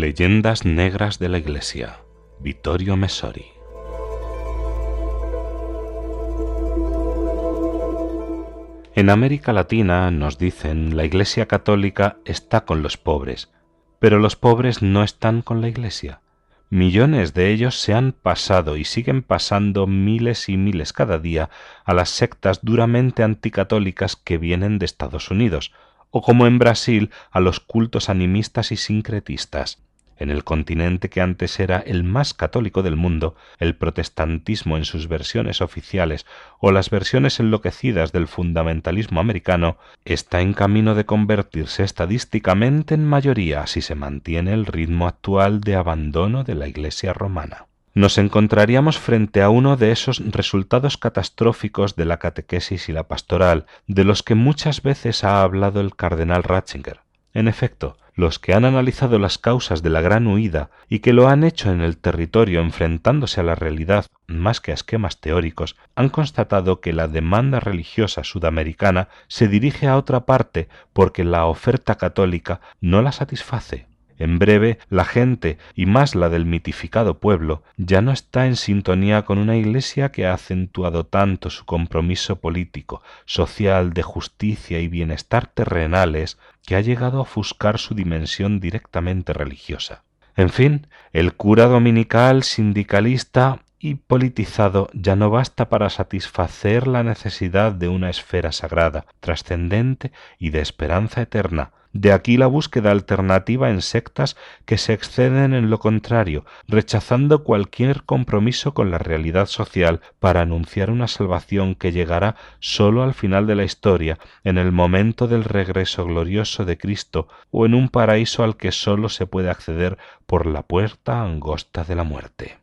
Leyendas negras de la Iglesia. Vittorio Messori. En América Latina, nos dicen, la Iglesia católica está con los pobres, pero los pobres no están con la Iglesia. Millones de ellos se han pasado y siguen pasando miles y miles cada día a las sectas duramente anticatólicas que vienen de Estados Unidos, o como en Brasil a los cultos animistas y sincretistas. En el continente que antes era el más católico del mundo, el protestantismo en sus versiones oficiales o las versiones enloquecidas del fundamentalismo americano está en camino de convertirse estadísticamente en mayoría si se mantiene el ritmo actual de abandono de la Iglesia romana nos encontraríamos frente a uno de esos resultados catastróficos de la catequesis y la pastoral, de los que muchas veces ha hablado el cardenal Ratzinger. En efecto, los que han analizado las causas de la gran huida y que lo han hecho en el territorio enfrentándose a la realidad más que a esquemas teóricos, han constatado que la demanda religiosa sudamericana se dirige a otra parte porque la oferta católica no la satisface. En breve, la gente, y más la del mitificado pueblo, ya no está en sintonía con una Iglesia que ha acentuado tanto su compromiso político, social, de justicia y bienestar terrenales, que ha llegado a ofuscar su dimensión directamente religiosa. En fin, el cura dominical, sindicalista y politizado ya no basta para satisfacer la necesidad de una esfera sagrada, trascendente y de esperanza eterna, de aquí la búsqueda alternativa en sectas que se exceden en lo contrario, rechazando cualquier compromiso con la realidad social para anunciar una salvación que llegará sólo al final de la historia, en el momento del regreso glorioso de Cristo, o en un paraíso al que sólo se puede acceder por la puerta angosta de la muerte.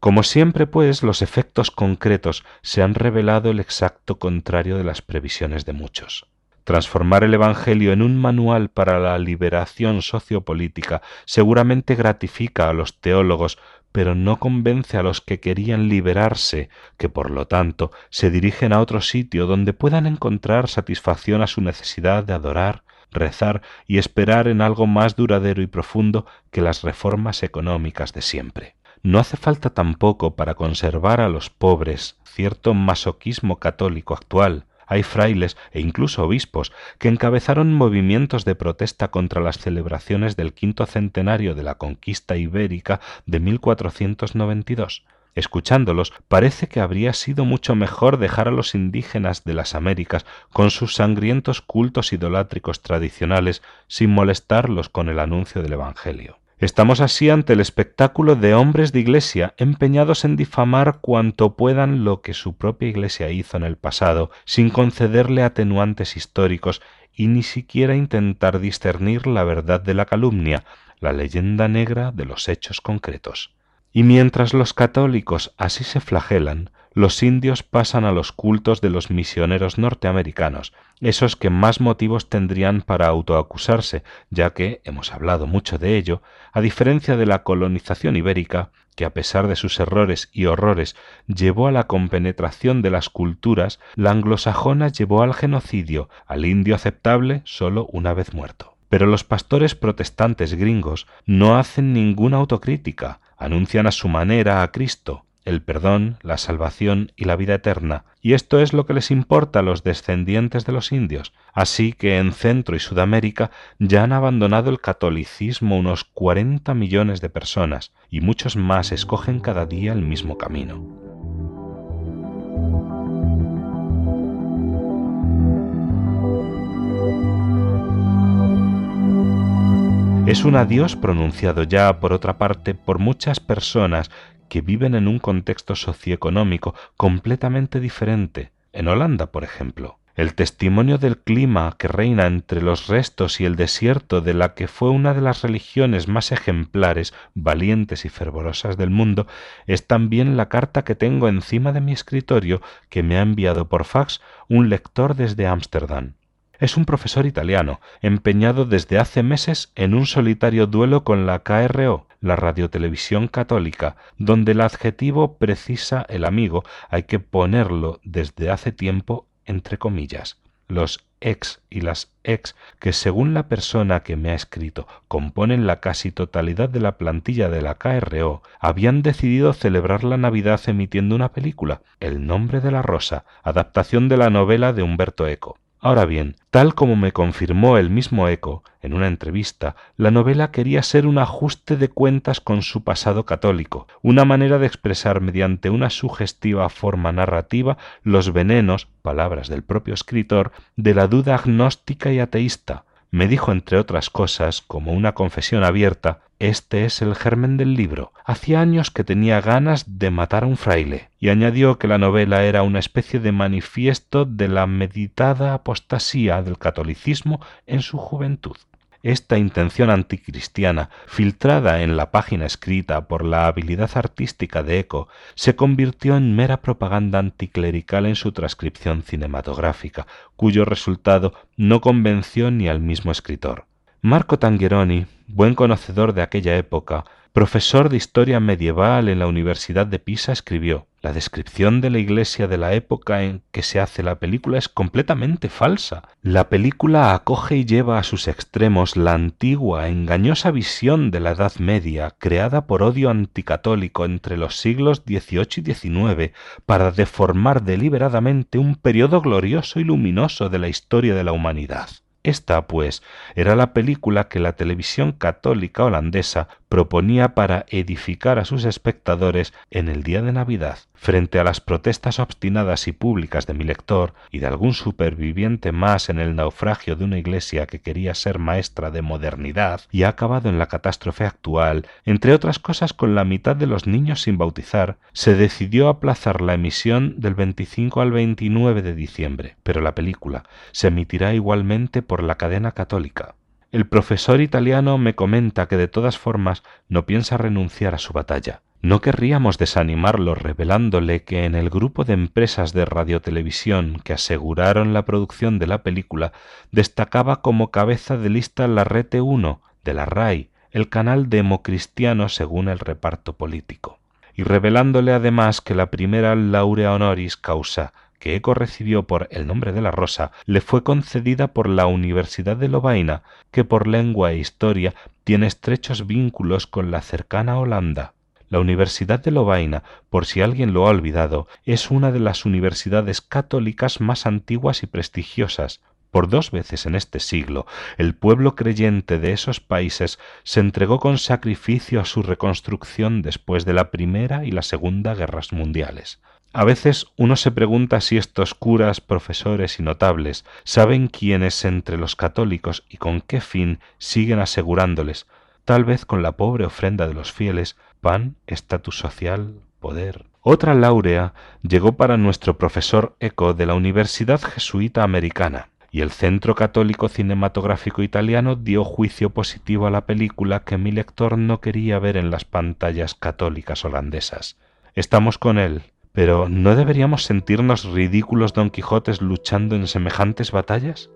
Como siempre, pues, los efectos concretos se han revelado el exacto contrario de las previsiones de muchos. Transformar el Evangelio en un manual para la liberación sociopolítica seguramente gratifica a los teólogos, pero no convence a los que querían liberarse, que por lo tanto se dirigen a otro sitio donde puedan encontrar satisfacción a su necesidad de adorar, rezar y esperar en algo más duradero y profundo que las reformas económicas de siempre. No hace falta tampoco para conservar a los pobres cierto masoquismo católico actual, hay frailes e incluso obispos que encabezaron movimientos de protesta contra las celebraciones del quinto centenario de la conquista ibérica de 1492. Escuchándolos, parece que habría sido mucho mejor dejar a los indígenas de las Américas con sus sangrientos cultos idolátricos tradicionales sin molestarlos con el anuncio del Evangelio. Estamos así ante el espectáculo de hombres de Iglesia empeñados en difamar cuanto puedan lo que su propia Iglesia hizo en el pasado, sin concederle atenuantes históricos y ni siquiera intentar discernir la verdad de la calumnia, la leyenda negra de los hechos concretos. Y mientras los católicos así se flagelan, los indios pasan a los cultos de los misioneros norteamericanos, esos que más motivos tendrían para autoacusarse, ya que, hemos hablado mucho de ello, a diferencia de la colonización ibérica, que a pesar de sus errores y horrores llevó a la compenetración de las culturas, la anglosajona llevó al genocidio, al indio aceptable sólo una vez muerto. Pero los pastores protestantes gringos no hacen ninguna autocrítica, anuncian a su manera a Cristo, el perdón, la salvación y la vida eterna, y esto es lo que les importa a los descendientes de los indios, así que en Centro y Sudamérica ya han abandonado el catolicismo unos cuarenta millones de personas, y muchos más escogen cada día el mismo camino. Es un adiós pronunciado ya, por otra parte, por muchas personas que viven en un contexto socioeconómico completamente diferente. En Holanda, por ejemplo. El testimonio del clima que reina entre los restos y el desierto de la que fue una de las religiones más ejemplares, valientes y fervorosas del mundo, es también la carta que tengo encima de mi escritorio que me ha enviado por fax un lector desde Ámsterdam. Es un profesor italiano, empeñado desde hace meses en un solitario duelo con la KRO, la radiotelevisión católica, donde el adjetivo precisa el amigo hay que ponerlo desde hace tiempo entre comillas. los ex y las ex que según la persona que me ha escrito componen la casi totalidad de la plantilla de la KRO habían decidido celebrar la Navidad emitiendo una película, El nombre de la rosa, adaptación de la novela de Humberto Eco. Ahora bien, tal como me confirmó el mismo Eco en una entrevista, la novela quería ser un ajuste de cuentas con su pasado católico, una manera de expresar mediante una sugestiva forma narrativa los venenos, palabras del propio escritor, de la duda agnóstica y ateísta, me dijo, entre otras cosas, como una confesión abierta, este es el germen del libro. Hacía años que tenía ganas de matar a un fraile, y añadió que la novela era una especie de manifiesto de la meditada apostasía del catolicismo en su juventud. Esta intención anticristiana, filtrada en la página escrita por la habilidad artística de Eco, se convirtió en mera propaganda anticlerical en su transcripción cinematográfica, cuyo resultado no convenció ni al mismo escritor. Marco Tangheroni, buen conocedor de aquella época, profesor de historia medieval en la Universidad de Pisa, escribió La descripción de la iglesia de la época en que se hace la película es completamente falsa. La película acoge y lleva a sus extremos la antigua, engañosa visión de la Edad Media, creada por odio anticatólico entre los siglos XVIII y XIX, para deformar deliberadamente un periodo glorioso y luminoso de la historia de la humanidad. Esta, pues, era la película que la televisión católica holandesa proponía para edificar a sus espectadores en el día de Navidad, frente a las protestas obstinadas y públicas de mi lector y de algún superviviente más en el naufragio de una iglesia que quería ser maestra de modernidad y ha acabado en la catástrofe actual, entre otras cosas con la mitad de los niños sin bautizar, se decidió aplazar la emisión del 25 al 29 de diciembre, pero la película se emitirá igualmente por la cadena católica. El profesor italiano me comenta que de todas formas no piensa renunciar a su batalla. No querríamos desanimarlo revelándole que en el grupo de empresas de radiotelevisión que aseguraron la producción de la película destacaba como cabeza de lista la Rete 1 de la RAI, el canal democristiano según el reparto político, y revelándole además que la primera laurea honoris causa que Eco recibió por El nombre de la rosa le fue concedida por la Universidad de Lovaina, que por lengua e historia tiene estrechos vínculos con la cercana Holanda. La Universidad de Lovaina, por si alguien lo ha olvidado, es una de las universidades católicas más antiguas y prestigiosas. Por dos veces en este siglo, el pueblo creyente de esos países se entregó con sacrificio a su reconstrucción después de la Primera y la Segunda Guerras Mundiales. A veces uno se pregunta si estos curas, profesores y notables saben quiénes entre los católicos y con qué fin siguen asegurándoles, tal vez con la pobre ofrenda de los fieles, pan, estatus social, poder. Otra laurea llegó para nuestro profesor Eco de la Universidad Jesuita Americana, y el Centro Católico Cinematográfico Italiano dio juicio positivo a la película que mi lector no quería ver en las pantallas católicas holandesas. Estamos con él, pero ¿no deberíamos sentirnos ridículos Don Quijotes luchando en semejantes batallas?